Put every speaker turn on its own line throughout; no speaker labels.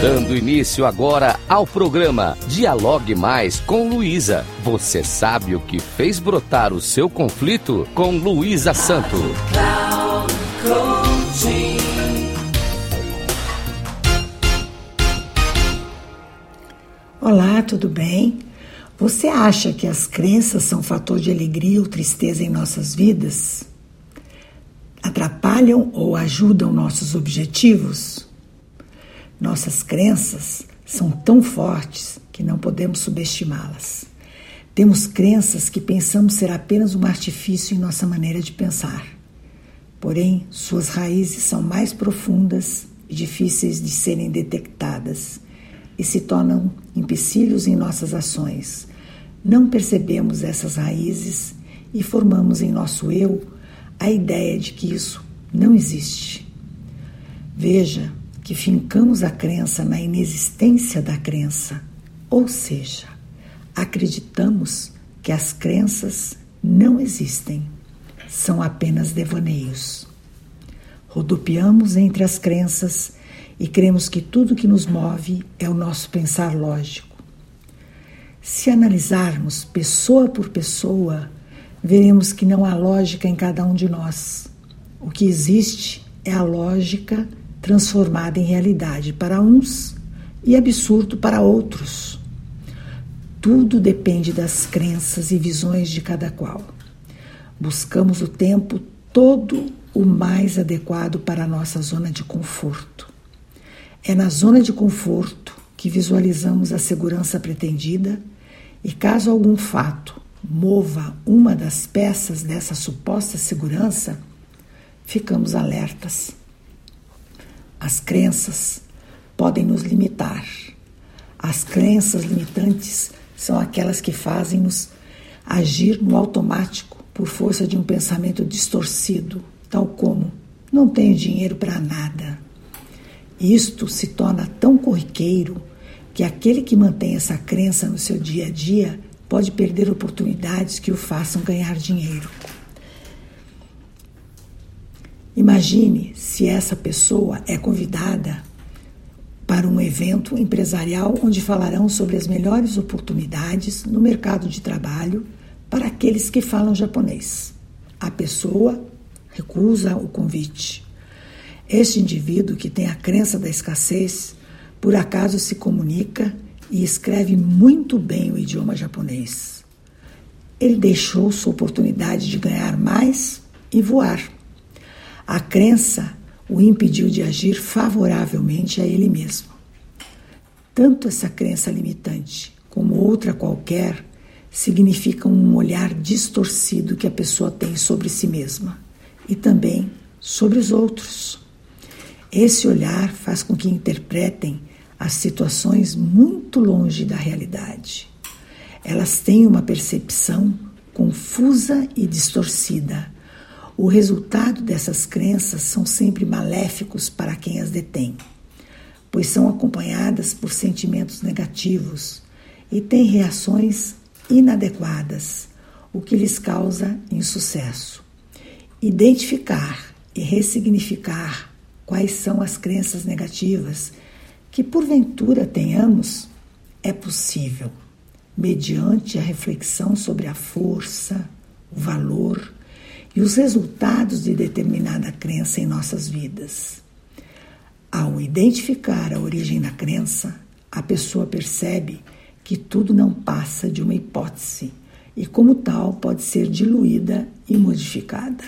Dando início agora ao programa Dialogue Mais com Luísa. Você sabe o que fez brotar o seu conflito com Luísa Santo.
Olá, tudo bem? Você acha que as crenças são fator de alegria ou tristeza em nossas vidas? Atrapalham ou ajudam nossos objetivos? Nossas crenças são tão fortes que não podemos subestimá-las. Temos crenças que pensamos ser apenas um artifício em nossa maneira de pensar. Porém, suas raízes são mais profundas e difíceis de serem detectadas e se tornam empecilhos em nossas ações. Não percebemos essas raízes e formamos em nosso eu a ideia de que isso não existe. Veja que fincamos a crença na inexistência da crença, ou seja, acreditamos que as crenças não existem, são apenas devaneios. Rodopiamos entre as crenças e cremos que tudo que nos move é o nosso pensar lógico. Se analisarmos pessoa por pessoa, veremos que não há lógica em cada um de nós. O que existe é a lógica transformada em realidade para uns e absurdo para outros. Tudo depende das crenças e visões de cada qual. Buscamos o tempo todo o mais adequado para a nossa zona de conforto. É na zona de conforto que visualizamos a segurança pretendida e, caso algum fato mova uma das peças dessa suposta segurança, ficamos alertas. As crenças podem nos limitar. As crenças limitantes são aquelas que fazem-nos agir no automático por força de um pensamento distorcido, tal como não tenho dinheiro para nada. Isto se torna tão corriqueiro que aquele que mantém essa crença no seu dia a dia pode perder oportunidades que o façam ganhar dinheiro. Imagine se essa pessoa é convidada para um evento empresarial onde falarão sobre as melhores oportunidades no mercado de trabalho para aqueles que falam japonês. A pessoa recusa o convite. Este indivíduo que tem a crença da escassez, por acaso se comunica e escreve muito bem o idioma japonês. Ele deixou sua oportunidade de ganhar mais e voar. A crença o impediu de agir favoravelmente a ele mesmo. Tanto essa crença limitante como outra qualquer significam um olhar distorcido que a pessoa tem sobre si mesma e também sobre os outros. Esse olhar faz com que interpretem as situações muito longe da realidade. Elas têm uma percepção confusa e distorcida o resultado dessas crenças são sempre maléficos para quem as detém, pois são acompanhadas por sentimentos negativos e têm reações inadequadas, o que lhes causa insucesso. Identificar e ressignificar quais são as crenças negativas que porventura tenhamos é possível, mediante a reflexão sobre a força, o valor e os resultados de determinada crença em nossas vidas. Ao identificar a origem da crença, a pessoa percebe que tudo não passa de uma hipótese e, como tal, pode ser diluída e modificada.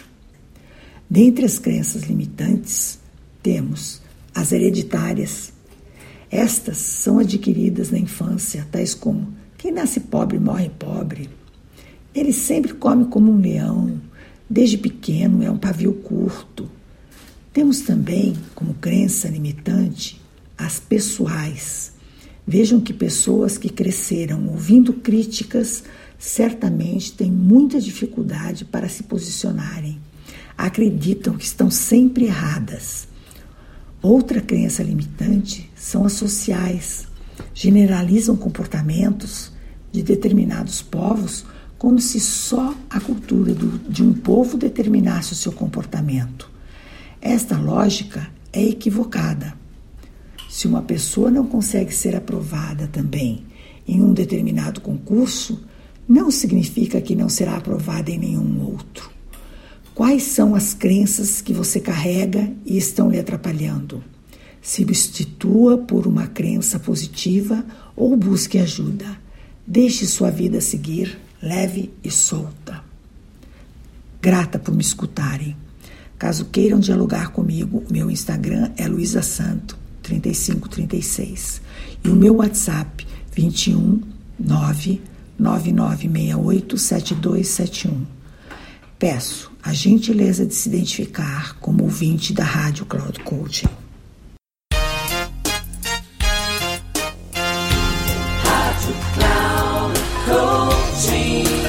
Dentre as crenças limitantes, temos as hereditárias. Estas são adquiridas na infância, tais como quem nasce pobre morre pobre. Ele sempre come como um leão, Desde pequeno é um pavio curto. Temos também, como crença limitante, as pessoais. Vejam que pessoas que cresceram ouvindo críticas certamente têm muita dificuldade para se posicionarem. Acreditam que estão sempre erradas. Outra crença limitante são as sociais. Generalizam comportamentos de determinados povos como se só a cultura do, de um povo determinasse o seu comportamento. Esta lógica é equivocada. Se uma pessoa não consegue ser aprovada também em um determinado concurso, não significa que não será aprovada em nenhum outro. Quais são as crenças que você carrega e estão lhe atrapalhando? Substitua por uma crença positiva ou busque ajuda. Deixe sua vida seguir leve e solta. Grata por me escutarem. Caso queiram dialogar comigo, meu Instagram é Luísa Santo 3536 e o meu WhatsApp 21 9 9968 7271. Peço a gentileza de se identificar como ouvinte da Rádio Cloud Coaching.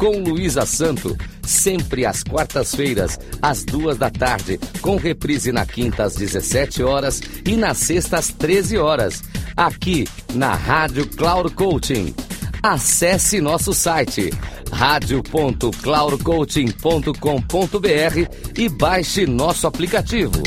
Com Luísa Santo, sempre às quartas-feiras, às duas da tarde, com reprise na quinta às 17 horas e na sexta às 13 horas, aqui na Rádio Cloud Coaching. Acesse nosso site radio.cloudcoaching.com.br e baixe nosso aplicativo.